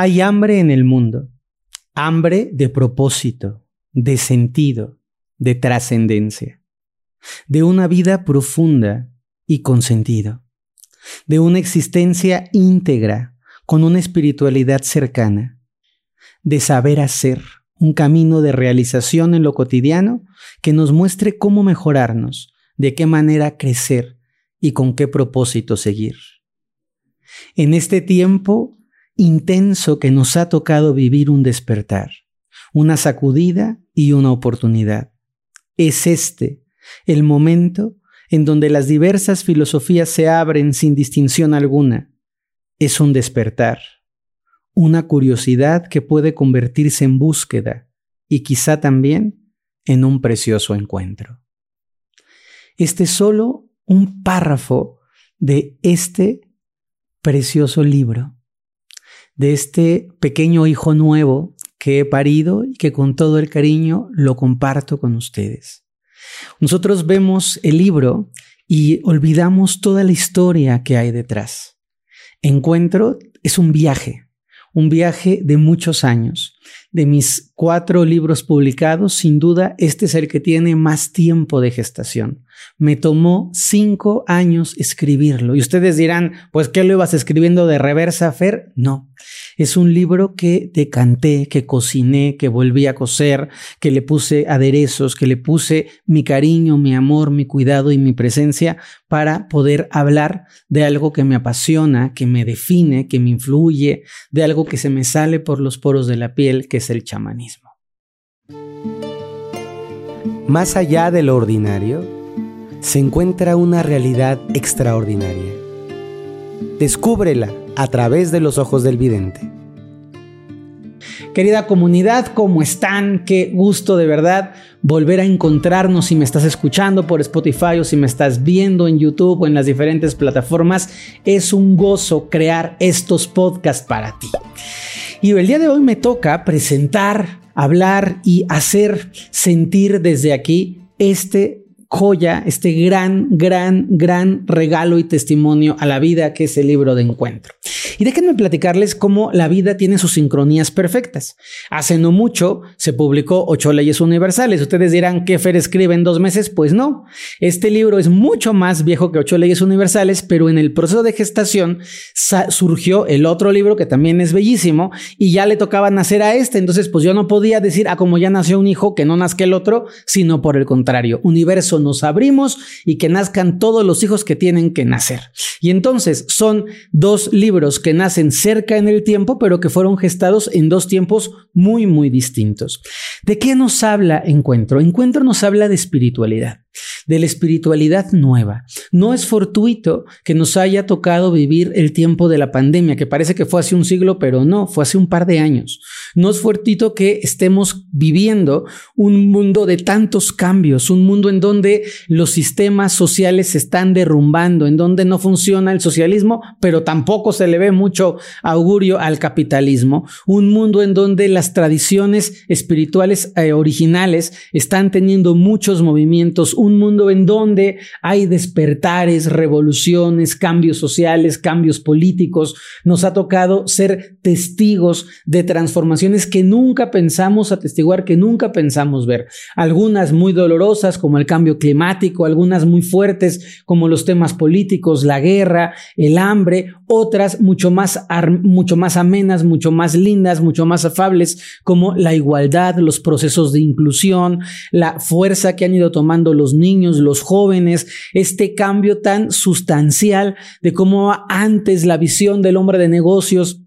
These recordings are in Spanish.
Hay hambre en el mundo, hambre de propósito, de sentido, de trascendencia, de una vida profunda y con sentido, de una existencia íntegra, con una espiritualidad cercana, de saber hacer un camino de realización en lo cotidiano que nos muestre cómo mejorarnos, de qué manera crecer y con qué propósito seguir. En este tiempo intenso que nos ha tocado vivir un despertar, una sacudida y una oportunidad. Es este el momento en donde las diversas filosofías se abren sin distinción alguna. Es un despertar, una curiosidad que puede convertirse en búsqueda y quizá también en un precioso encuentro. Este es solo un párrafo de este precioso libro de este pequeño hijo nuevo que he parido y que con todo el cariño lo comparto con ustedes. Nosotros vemos el libro y olvidamos toda la historia que hay detrás. Encuentro es un viaje, un viaje de muchos años. De mis cuatro libros publicados, sin duda, este es el que tiene más tiempo de gestación. Me tomó cinco años escribirlo. Y ustedes dirán, pues, ¿qué lo ibas escribiendo de reversa, Fer? No. Es un libro que decanté, que cociné, que volví a coser, que le puse aderezos, que le puse mi cariño, mi amor, mi cuidado y mi presencia para poder hablar de algo que me apasiona, que me define, que me influye, de algo que se me sale por los poros de la piel, que es el chamanismo. Más allá de lo ordinario, se encuentra una realidad extraordinaria. Descúbrela a través de los ojos del vidente. Querida comunidad, ¿cómo están? Qué gusto de verdad volver a encontrarnos si me estás escuchando por Spotify o si me estás viendo en YouTube o en las diferentes plataformas. Es un gozo crear estos podcasts para ti. Y el día de hoy me toca presentar, hablar y hacer sentir desde aquí este joya, este gran, gran, gran regalo y testimonio a la vida que es el libro de encuentro. Y déjenme platicarles cómo la vida tiene sus sincronías perfectas. Hace no mucho se publicó Ocho Leyes Universales. Ustedes dirán, ¿qué Fer escribe en dos meses? Pues no. Este libro es mucho más viejo que Ocho Leyes Universales, pero en el proceso de gestación surgió el otro libro que también es bellísimo y ya le tocaba nacer a este. Entonces, pues yo no podía decir, ah, como ya nació un hijo, que no nazca el otro, sino por el contrario. Universo nos abrimos y que nazcan todos los hijos que tienen que nacer. Y entonces son dos libros que nacen cerca en el tiempo, pero que fueron gestados en dos tiempos muy, muy distintos. ¿De qué nos habla Encuentro? Encuentro nos habla de espiritualidad de la espiritualidad nueva. No es fortuito que nos haya tocado vivir el tiempo de la pandemia, que parece que fue hace un siglo, pero no, fue hace un par de años. No es fortuito que estemos viviendo un mundo de tantos cambios, un mundo en donde los sistemas sociales se están derrumbando, en donde no funciona el socialismo, pero tampoco se le ve mucho augurio al capitalismo, un mundo en donde las tradiciones espirituales eh, originales están teniendo muchos movimientos, un mundo en donde hay despertares, revoluciones, cambios sociales, cambios políticos. Nos ha tocado ser testigos de transformaciones que nunca pensamos atestiguar, que nunca pensamos ver. Algunas muy dolorosas como el cambio climático, algunas muy fuertes como los temas políticos, la guerra, el hambre, otras mucho más, mucho más amenas, mucho más lindas, mucho más afables como la igualdad, los procesos de inclusión, la fuerza que han ido tomando los niños, los jóvenes, este cambio tan sustancial de cómo antes la visión del hombre de negocios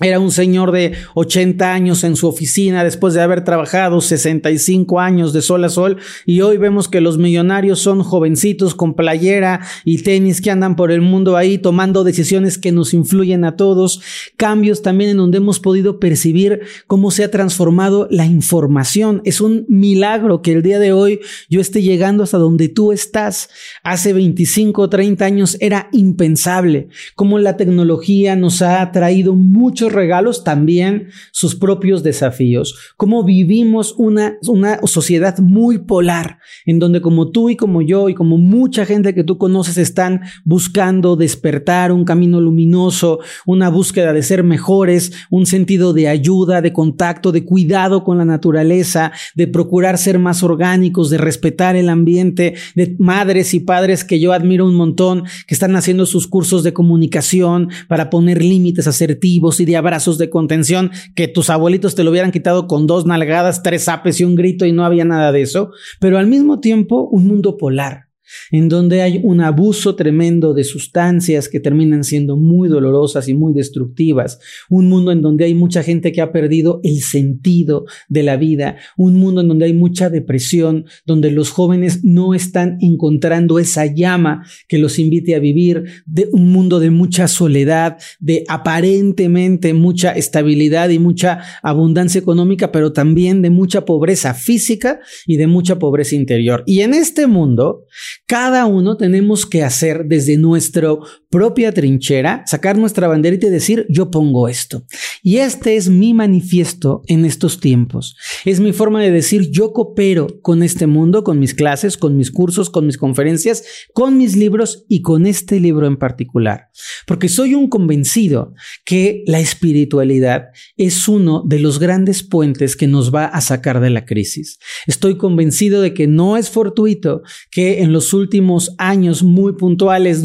era un señor de 80 años en su oficina después de haber trabajado 65 años de sol a sol y hoy vemos que los millonarios son jovencitos con playera y tenis que andan por el mundo ahí tomando decisiones que nos influyen a todos, cambios también en donde hemos podido percibir cómo se ha transformado la información. Es un milagro que el día de hoy yo esté llegando hasta donde tú estás. Hace 25 o 30 años era impensable, cómo la tecnología nos ha traído mucho regalos, también sus propios desafíos. Cómo vivimos una, una sociedad muy polar, en donde como tú y como yo y como mucha gente que tú conoces están buscando despertar un camino luminoso, una búsqueda de ser mejores, un sentido de ayuda, de contacto, de cuidado con la naturaleza, de procurar ser más orgánicos, de respetar el ambiente, de madres y padres que yo admiro un montón, que están haciendo sus cursos de comunicación para poner límites asertivos y de abrazos de contención, que tus abuelitos te lo hubieran quitado con dos nalgadas, tres apes y un grito y no había nada de eso, pero al mismo tiempo un mundo polar en donde hay un abuso tremendo de sustancias que terminan siendo muy dolorosas y muy destructivas, un mundo en donde hay mucha gente que ha perdido el sentido de la vida, un mundo en donde hay mucha depresión, donde los jóvenes no están encontrando esa llama que los invite a vivir, de un mundo de mucha soledad, de aparentemente mucha estabilidad y mucha abundancia económica, pero también de mucha pobreza física y de mucha pobreza interior. Y en este mundo, cada uno tenemos que hacer desde nuestra propia trinchera, sacar nuestra banderita y decir, yo pongo esto. Y este es mi manifiesto en estos tiempos. Es mi forma de decir, yo coopero con este mundo, con mis clases, con mis cursos, con mis conferencias, con mis libros y con este libro en particular. Porque soy un convencido que la espiritualidad es uno de los grandes puentes que nos va a sacar de la crisis. Estoy convencido de que no es fortuito que en los últimos años muy puntuales,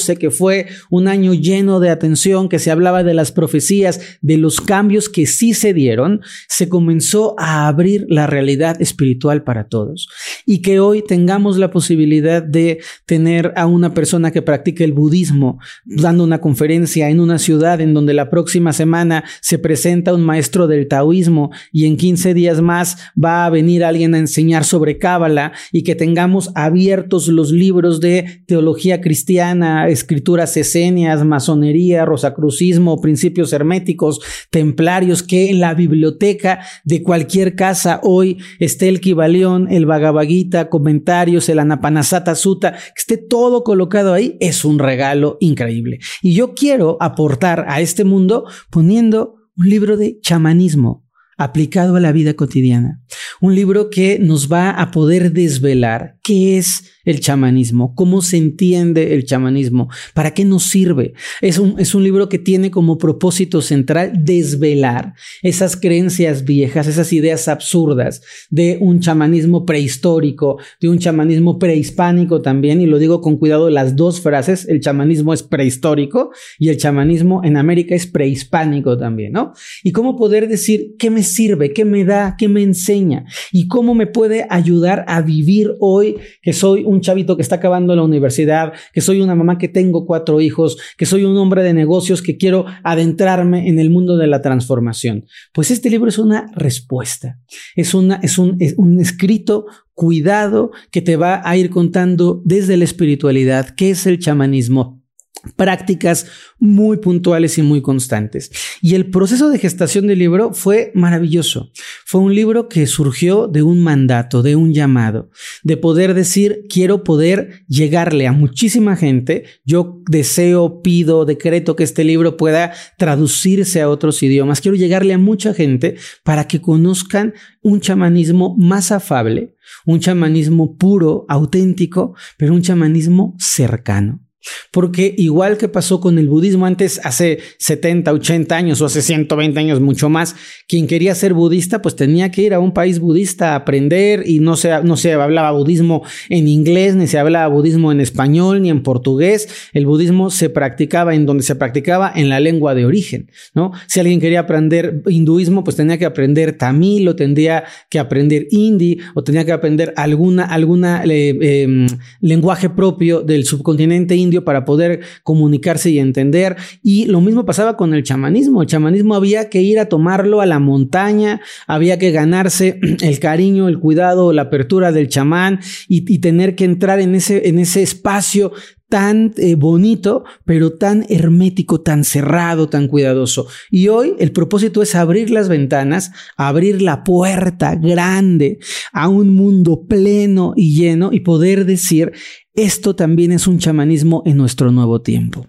2012, que fue un año lleno de atención, que se hablaba de las profecías, de los cambios que sí se dieron, se comenzó a abrir la realidad espiritual para todos. Y que hoy tengamos la posibilidad de tener a una persona que practique el budismo dando una conferencia en una ciudad en donde la próxima semana se presenta un maestro del taoísmo y en 15 días más va a venir alguien a enseñar sobre Cábala y que tengamos abierto los libros de teología cristiana, escrituras esenias, masonería, rosacrucismo, principios herméticos, templarios, que en la biblioteca de cualquier casa hoy esté el Kibalión, el Bhagavad comentarios, el Anapanasata Sutta, que esté todo colocado ahí, es un regalo increíble. Y yo quiero aportar a este mundo poniendo un libro de chamanismo aplicado a la vida cotidiana. Un libro que nos va a poder desvelar qué es el chamanismo, cómo se entiende el chamanismo, para qué nos sirve. Es un, es un libro que tiene como propósito central desvelar esas creencias viejas, esas ideas absurdas de un chamanismo prehistórico, de un chamanismo prehispánico también, y lo digo con cuidado las dos frases, el chamanismo es prehistórico y el chamanismo en América es prehispánico también, ¿no? Y cómo poder decir qué me sirve, qué me da, qué me enseña y cómo me puede ayudar a vivir hoy que soy un chavito que está acabando la universidad, que soy una mamá que tengo cuatro hijos, que soy un hombre de negocios que quiero adentrarme en el mundo de la transformación. Pues este libro es una respuesta, es, una, es, un, es un escrito cuidado que te va a ir contando desde la espiritualidad qué es el chamanismo, prácticas muy puntuales y muy constantes. Y el proceso de gestación del libro fue maravilloso. Fue un libro que surgió de un mandato, de un llamado, de poder decir, quiero poder llegarle a muchísima gente. Yo deseo, pido, decreto que este libro pueda traducirse a otros idiomas. Quiero llegarle a mucha gente para que conozcan un chamanismo más afable, un chamanismo puro, auténtico, pero un chamanismo cercano. Porque igual que pasó con el budismo antes, hace 70, 80 años o hace 120 años mucho más, quien quería ser budista pues tenía que ir a un país budista a aprender y no se, no se hablaba budismo en inglés, ni se hablaba budismo en español, ni en portugués. El budismo se practicaba en donde se practicaba en la lengua de origen, ¿no? Si alguien quería aprender hinduismo pues tenía que aprender tamil o tendría que aprender hindi o tenía que aprender alguna, alguna eh, em, lenguaje propio del subcontinente indio para poder comunicarse y entender. Y lo mismo pasaba con el chamanismo. El chamanismo había que ir a tomarlo a la montaña, había que ganarse el cariño, el cuidado, la apertura del chamán y, tener que entrar en ese, en ese espacio tan eh, bonito, pero tan hermético, tan cerrado, tan cuidadoso. Y hoy el propósito es abrir las ventanas, abrir la puerta grande a un mundo pleno y lleno y poder decir, Esto también es un chamanismo en nuestro nuevo tiempo.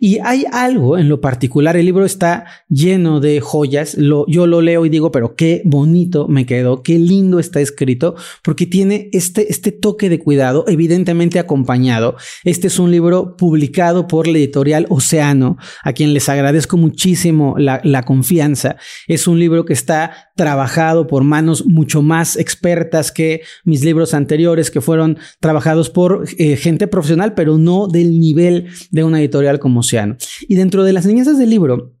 Y hay algo en lo particular, el libro está lleno de joyas, yo lo leo y digo, pero qué bonito me quedó, qué lindo está escrito, porque tiene este, este toque de cuidado, evidentemente acompañado. Este es un libro publicado por la editorial Océano, a quien les agradezco muchísimo la, la confianza. Es un libro que está trabajado por manos mucho más expertas que mis libros anteriores, que fueron trabajados por eh, gente profesional, pero no del nivel de una editorial como Océano. Y dentro de las enseñanzas del libro,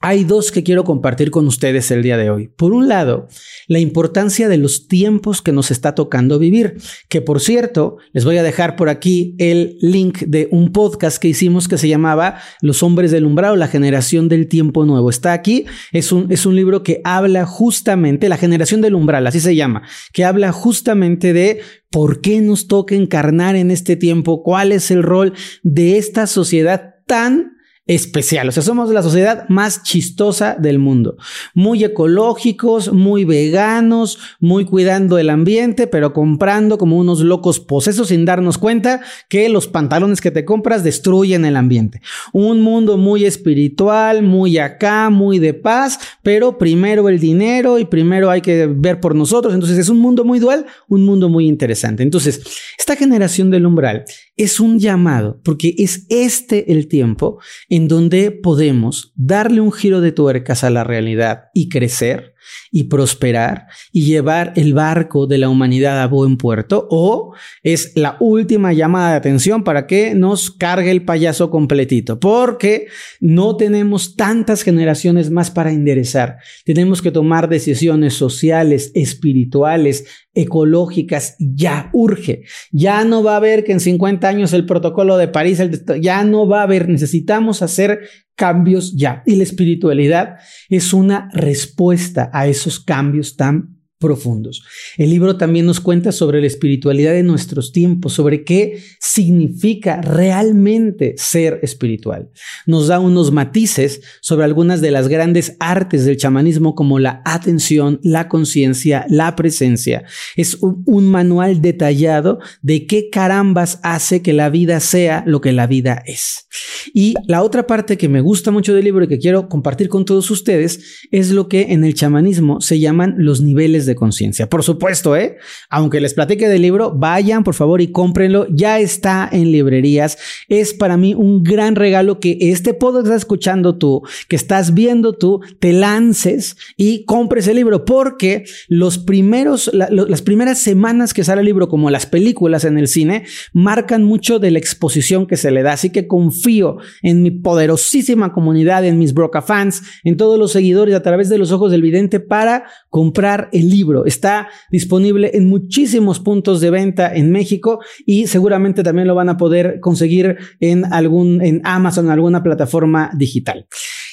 hay dos que quiero compartir con ustedes el día de hoy. Por un lado, la importancia de los tiempos que nos está tocando vivir, que por cierto, les voy a dejar por aquí el link de un podcast que hicimos que se llamaba Los hombres del umbral la generación del tiempo nuevo. Está aquí, es un, es un libro que habla justamente, la generación del umbral, así se llama, que habla justamente de por qué nos toca encarnar en este tiempo, cuál es el rol de esta sociedad tan especial. O sea, somos la sociedad más chistosa del mundo. Muy ecológicos, muy veganos, muy cuidando el ambiente, pero comprando como unos locos posesos sin darnos cuenta que los pantalones que te compras destruyen el ambiente. Un mundo muy espiritual, muy acá, muy de paz, pero primero el dinero y primero hay que ver por nosotros. Entonces es un mundo muy dual, un mundo muy interesante. Entonces, esta generación del umbral es un llamado, porque es este el tiempo en donde podemos darle un giro de tuercas a la realidad y crecer y prosperar y llevar el barco de la humanidad a buen puerto o es la última llamada de atención para que nos cargue el payaso completito porque no tenemos tantas generaciones más para enderezar. Tenemos que tomar decisiones sociales, espirituales, ecológicas, ya urge. Ya no va a haber que en 50 años el protocolo de París, ya no va a haber, necesitamos hacer cambios ya. Y la espiritualidad es una respuesta a esos cambios tan profundos. El libro también nos cuenta sobre la espiritualidad de nuestros tiempos, sobre qué significa realmente ser espiritual. Nos da unos matices sobre algunas de las grandes artes del chamanismo como la atención, la conciencia, la presencia. Es un, manual detallado de qué carambas hace que la vida sea lo que la vida es. Y la otra parte que me gusta mucho del libro y que quiero compartir con todos ustedes es lo que en el chamanismo se llaman los niveles de de conciencia. Por supuesto, ¿eh? Aunque les platique del libro, vayan por favor y cómprenlo. Ya está en librerías. Es para mí un gran regalo que este podcast estás escuchando tú, que estás viendo tú, te lances y compres el libro porque los primeros, las primeras semanas que sale el libro, como las películas en el cine, marcan mucho de la exposición que se le da. Así que confío en mi poderosísima comunidad, en mis broca fans, en todos los seguidores a través de los ojos del vidente para comprar el libro libro. Está disponible en muchísimos puntos de venta en México y seguramente también lo van a poder conseguir en algún, en Amazon, alguna plataforma digital.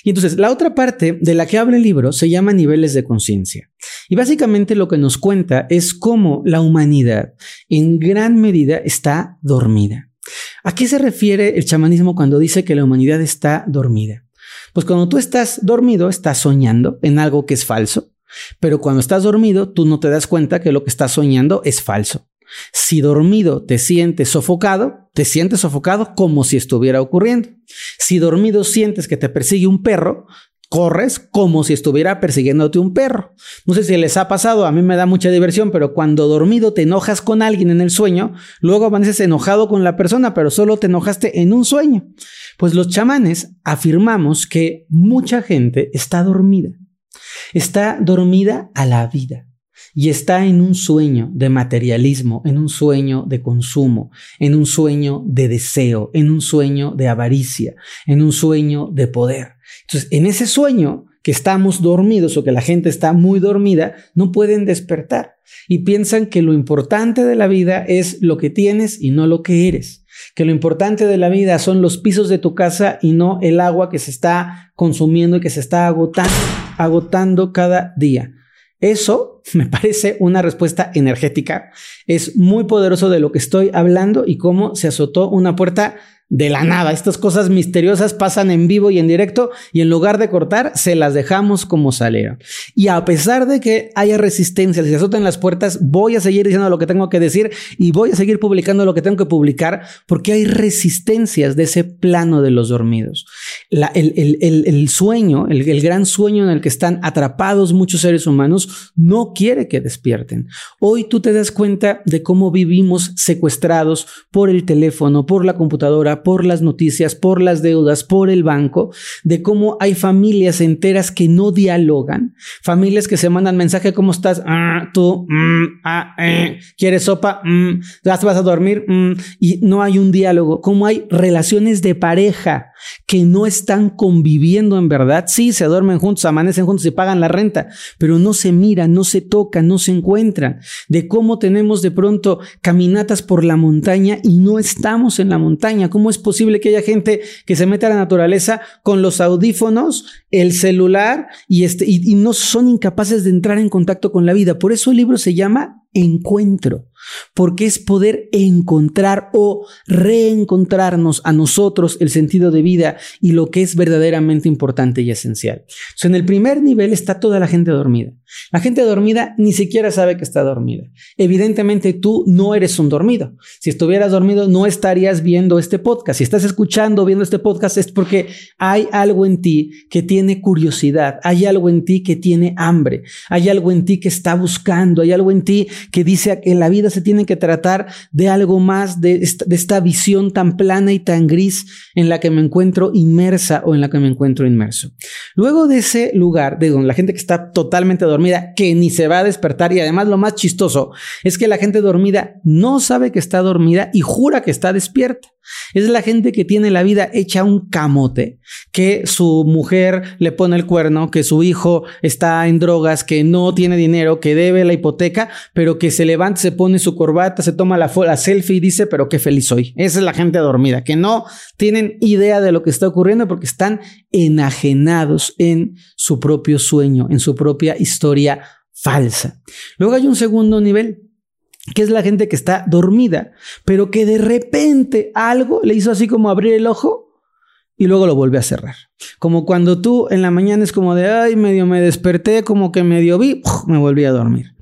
Y entonces, la otra parte de la que habla el libro se llama niveles de conciencia. Y básicamente lo que nos cuenta es cómo la humanidad en gran medida está dormida. ¿A qué se refiere el chamanismo cuando dice que la humanidad está dormida? Pues cuando tú estás dormido, estás soñando en algo que es falso, pero cuando estás dormido, tú no te das cuenta que lo que estás soñando es falso. Si dormido te sientes sofocado, te sientes sofocado como si estuviera ocurriendo. Si dormido sientes que te persigue un perro, corres como si estuviera persiguiéndote un perro. No sé si les ha pasado, a mí me da mucha diversión, pero cuando dormido te enojas con alguien en el sueño, luego amaneces enojado con la persona, pero solo te enojaste en un sueño. Pues los chamanes afirmamos que mucha gente está dormida. Está dormida a la vida y está en un sueño de materialismo, en un sueño de consumo, en un sueño de deseo, en un sueño de avaricia, en un sueño de poder. Entonces, en ese sueño que estamos dormidos o que la gente está muy dormida, no pueden despertar y piensan que lo importante de la vida es lo que tienes y no lo que eres, que lo importante de la vida son los pisos de tu casa y no el agua que se está consumiendo y que se está agotando, agotando cada día. Eso me parece una respuesta energética. Es muy poderoso de lo que estoy hablando y cómo se azotó una puerta de la nada. Estas cosas misteriosas pasan en vivo y en directo y en lugar de cortar, se las dejamos como salieron. Y a pesar de que haya resistencia, si se azoten las puertas, voy a seguir diciendo lo que tengo que decir y voy a seguir publicando lo que tengo que publicar porque hay resistencias de ese plano de los dormidos. el, sueño, el gran sueño en el que están atrapados muchos seres humanos, no quiere que despierten. Hoy tú te das cuenta de cómo vivimos secuestrados por el teléfono, por la computadora, por las noticias, por las deudas, por el banco, de cómo hay familias enteras que no dialogan, familias que se mandan mensaje, ¿cómo estás? Ah, tú, mm, ah, eh. ¿quieres sopa? Mm, ¿Vas a dormir? Mm, y no hay un diálogo, cómo hay relaciones de pareja que no están conviviendo en verdad. Sí, se duermen juntos, amanecen juntos y pagan la renta, pero no se miran, no se tocan, no se encuentran. De cómo tenemos de pronto caminatas por la montaña y no estamos en la montaña. ¿Cómo es posible que haya gente que se mete a la naturaleza con los audífonos, el celular y, este, y no son incapaces de entrar en contacto con la vida? Por eso el libro se llama Encuentro porque es poder encontrar o reencontrarnos a nosotros el sentido de vida y lo que es verdaderamente importante y esencial. en el primer nivel está toda la gente dormida. La gente dormida ni siquiera sabe que está dormida. Evidentemente tú no eres un dormido. Si estuvieras dormido no estarías viendo este podcast. Si estás escuchando, viendo este podcast es porque hay algo en ti que tiene curiosidad, hay algo en ti que tiene hambre, hay algo en ti que está buscando, hay algo en ti que dice que la vida se tiene que tratar de algo más, de esta, visión tan plana y tan gris en la que me encuentro inmersa o en la que me encuentro inmerso. Luego de ese lugar, de donde la gente que está totalmente dormida, que ni se va a despertar y además lo más chistoso es que la gente dormida no sabe que está dormida y jura que está despierta. Es la gente que tiene la vida hecha un camote, que su mujer le pone el cuerno, que su hijo está en drogas, que no tiene dinero, que debe la hipoteca, pero que se levanta, se pone su corbata, se toma la, la selfie y dice, pero qué feliz soy. Esa es la gente dormida, que no tienen idea de lo que está ocurriendo porque están enajenados en su propio sueño, en su propia historia falsa. Luego hay un segundo nivel que es la gente que está dormida, pero que de repente algo le hizo así como abrir el ojo y luego lo vuelve a cerrar. Como cuando tú en la mañana es como de, ay, medio me desperté, como que medio vi, me volví a dormir.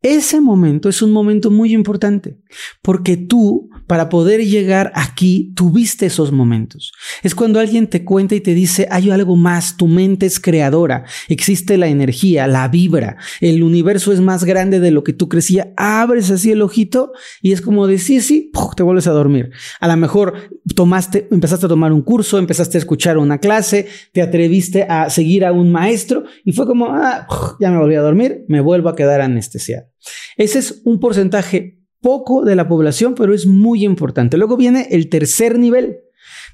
Ese momento es un momento muy importante porque tú, para poder llegar aquí, tuviste esos momentos. Es cuando alguien te cuenta y te dice, hay algo más, tu mente es creadora, existe la energía, la vibra, el universo es más grande de lo que tú crecías. Abres así el ojito y es como de, sí, sí, te vuelves a dormir. A lo mejor tomaste, empezaste a tomar un curso, empezaste a escuchar una clase, te atreviste a seguir a un maestro y fue como, ah, ya me volví a dormir, me vuelvo a quedar anestesiado. Ese es un porcentaje poco de la población, pero es muy importante. Luego viene el tercer nivel.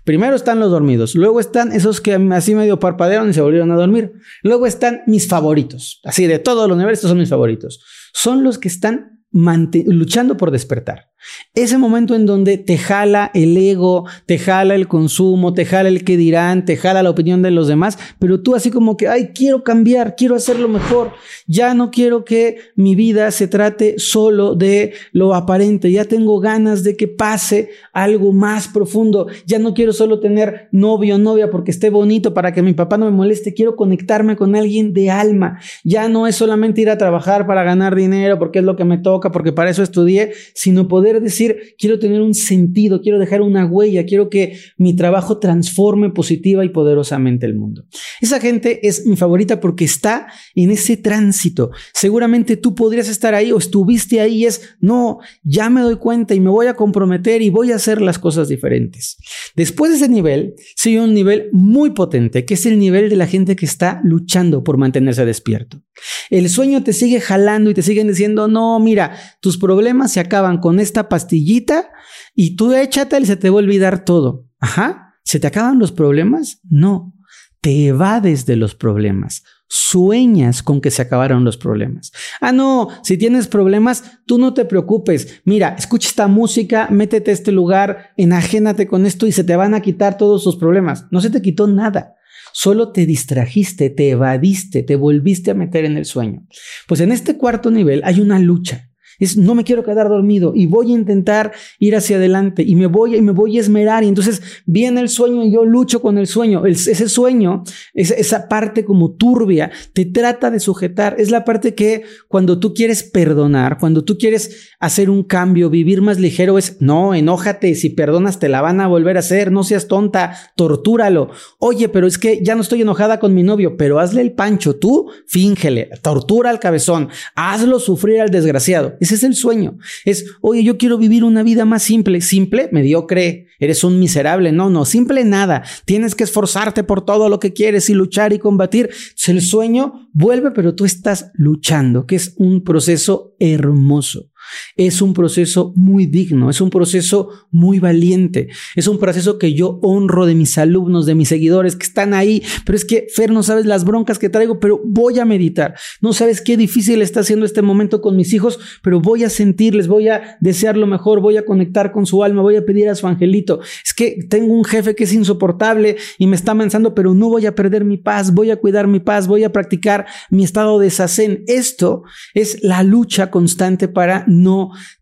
Primero están los dormidos, luego están esos que así medio parpadearon y se volvieron a dormir. Luego están mis favoritos, así de todos los niveles, estos son mis favoritos. Son los que están luchando por despertar. Ese momento en donde te jala el ego, te jala el consumo, te jala el que dirán, te jala la opinión de los demás, pero tú así como que, ay, quiero cambiar, quiero hacerlo mejor, ya no quiero que mi vida se trate solo de lo aparente, ya tengo ganas de que pase algo más profundo, ya no quiero solo tener novio o novia porque esté bonito para que mi papá no me moleste, quiero conectarme con alguien de alma, ya no es solamente ir a trabajar para ganar dinero porque es lo que me toca, porque para eso estudié, sino poder decir, quiero tener un sentido, quiero dejar una huella, quiero que mi trabajo transforme positiva y poderosamente el mundo. Esa gente es mi favorita porque está en ese tránsito. Seguramente tú podrías estar ahí o estuviste ahí y es, no, ya me doy cuenta y me voy a comprometer y voy a hacer las cosas diferentes. Después de ese nivel, sigue un nivel muy potente, que es el nivel de la gente que está luchando por mantenerse despierto. El sueño te sigue jalando y te siguen diciendo, no, mira, tus problemas se acaban con esta pastillita y tú échate y se te va a olvidar todo. Ajá, ¿se te acaban los problemas? No, te evades de los problemas. Sueñas con que se acabaron los problemas. Ah, no, si tienes problemas, tú no te preocupes. Mira, escucha esta música, métete a este lugar, enajénate con esto y se te van a quitar todos tus problemas. No se te quitó nada. Solo te distrajiste, te evadiste, te volviste a meter en el sueño. Pues en este cuarto nivel hay una lucha Es no me quiero quedar dormido y voy a intentar ir hacia adelante y me voy y me voy a esmerar y entonces viene el sueño y yo lucho con el sueño. ese sueño, esa, esa parte como turbia, te trata de sujetar. Es la parte que cuando tú quieres perdonar, cuando tú quieres hacer un cambio, vivir más ligero, es no, enójate, si perdonas te la van a volver a hacer, no seas tonta, tortúralo. Oye, pero es que ya no estoy enojada con mi novio, pero hazle el pancho, tú fíngele, tortura al cabezón, hazlo sufrir al desgraciado. Es el sueño. Es, oye, yo quiero vivir una vida más simple, simple, mediocre, eres un miserable. No, no, simple nada. Tienes que esforzarte por todo lo que quieres y luchar y combatir. El sueño vuelve, pero tú estás luchando, que es un proceso hermoso. Es un proceso muy digno, es un proceso muy valiente, es un proceso que yo honro de mis alumnos, de mis seguidores que están ahí, pero es que Fer, no sabes las broncas que traigo, pero voy a meditar, no sabes qué difícil está haciendo este momento con mis hijos, pero voy a sentirles, voy a desear lo mejor, voy a conectar con su alma, voy a pedir a su angelito. Es que tengo un jefe que es insoportable y me está amenazando, pero no voy a perder mi paz, voy a cuidar mi paz, voy a practicar mi estado de sacén. Esto es la lucha constante para no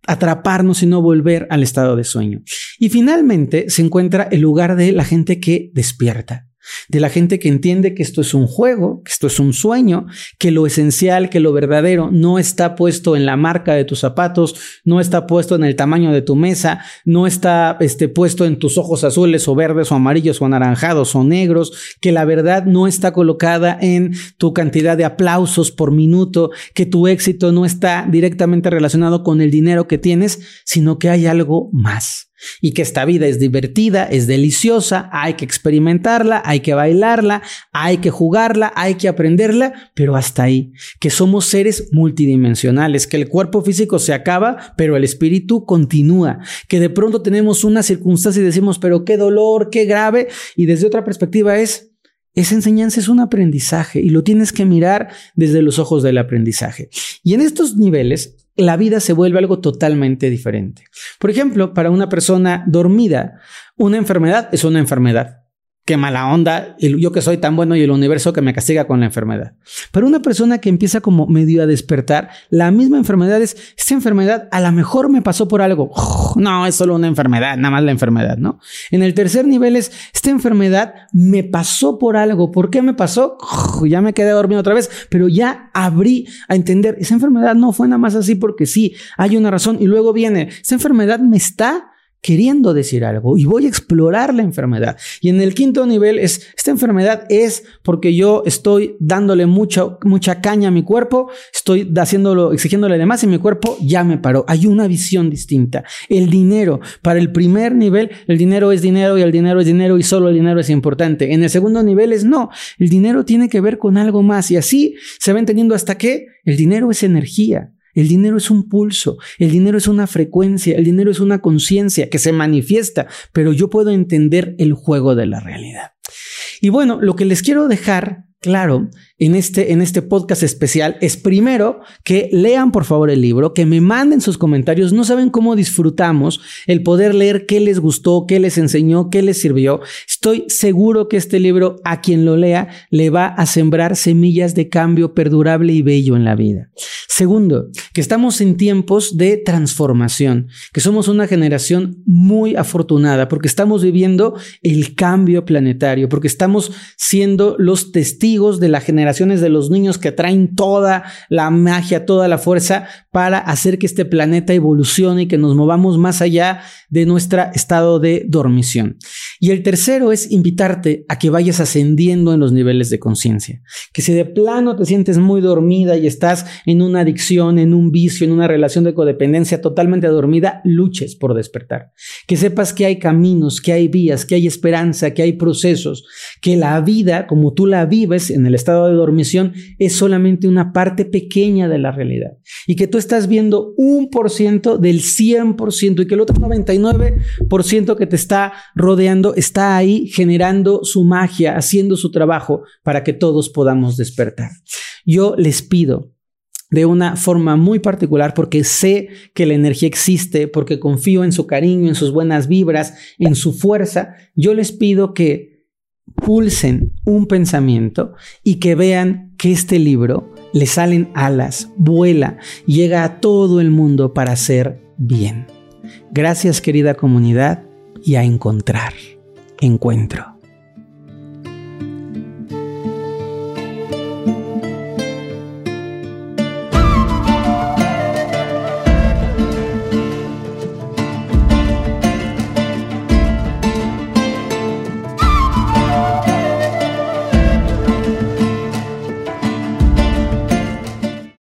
atraparnos y no volver al estado de sueño. Y finalmente se encuentra el lugar de la gente que despierta de la gente que entiende que esto es un juego, que esto es un sueño, que lo esencial, que lo verdadero no está puesto en la marca de tus zapatos, no está puesto en el tamaño de tu mesa, no está este, puesto en tus ojos azules o verdes o amarillos o anaranjados o negros, que la verdad no está colocada en tu cantidad de aplausos por minuto, que tu éxito no está directamente relacionado con el dinero que tienes, sino que hay algo más y que esta vida es divertida, es deliciosa, hay que experimentarla, hay que bailarla, hay que jugarla, hay que aprenderla, pero hasta ahí, que somos seres multidimensionales, que el cuerpo físico se acaba, pero el espíritu continúa, que de pronto tenemos una circunstancia y decimos, pero qué dolor, qué grave, y desde otra perspectiva es, esa enseñanza es un aprendizaje y lo tienes que mirar desde los ojos del aprendizaje. Y en estos niveles la vida se vuelve algo totalmente diferente. Por ejemplo, para una persona dormida, una enfermedad es una enfermedad qué mala onda, yo que soy tan bueno y el universo que me castiga con la enfermedad. Pero una persona que empieza como medio a despertar, la misma enfermedad es, esta enfermedad a lo mejor me pasó por algo. no, es solo una enfermedad, nada más la enfermedad, ¿no? En el tercer nivel es, esta enfermedad me pasó por algo. ¿Por qué me pasó? ya me quedé dormido otra vez, pero ya abrí a entender, esa enfermedad no fue nada más así porque sí, hay una razón. Y luego viene, esta enfermedad me está queriendo decir algo y voy a explorar la enfermedad. Y en el quinto nivel es, esta enfermedad es porque yo estoy dándole mucha, mucha caña a mi cuerpo, estoy haciéndolo, exigiéndole de más y mi cuerpo ya me paró. Hay una visión distinta. El dinero, para el primer nivel, el dinero es dinero y el dinero es dinero y solo el dinero es importante. En el segundo nivel es no, el dinero tiene que ver con algo más y así se va entendiendo hasta que el dinero es energía. El dinero es un pulso, el dinero es una frecuencia, el dinero es una conciencia que se manifiesta, pero yo puedo entender el juego de la realidad. Y bueno, lo que les quiero dejar claro en este, en este podcast especial es primero que lean por favor el libro, que me manden sus comentarios. No saben cómo disfrutamos el poder leer qué les gustó, qué les enseñó, qué les sirvió. Estoy seguro que este libro a quien lo lea le va a sembrar semillas de cambio perdurable y bello en la vida. Segundo, que estamos en tiempos de transformación, que somos una generación muy afortunada porque estamos viviendo el cambio planetario, porque estamos siendo los testigos de la de los niños que traen toda la magia, toda la fuerza para hacer que este planeta evolucione y que nos movamos más allá de nuestro estado de dormición. Y el tercero es invitarte a que vayas ascendiendo en los niveles de conciencia. Que si de plano te sientes muy dormida y estás en una adicción, en un vicio, en una relación de codependencia totalmente dormida, luches por despertar. Que sepas que hay caminos, que hay vías, que hay esperanza, que hay procesos, que la vida, como tú la vives en el estado de dormición, es solamente una parte pequeña de la realidad. Y que tú estás viendo un por ciento del 100% y que el otro 99% que te está rodeando está ahí generando su magia, haciendo su trabajo para que todos podamos despertar. Yo les pido de una forma muy particular porque sé que la energía existe, porque confío en su cariño, en sus buenas vibras, en su fuerza, yo les pido que pulsen un pensamiento y que vean que este libro le salen alas, vuela, llega a todo el mundo para hacer bien. Gracias querida comunidad y a encontrar encuentro.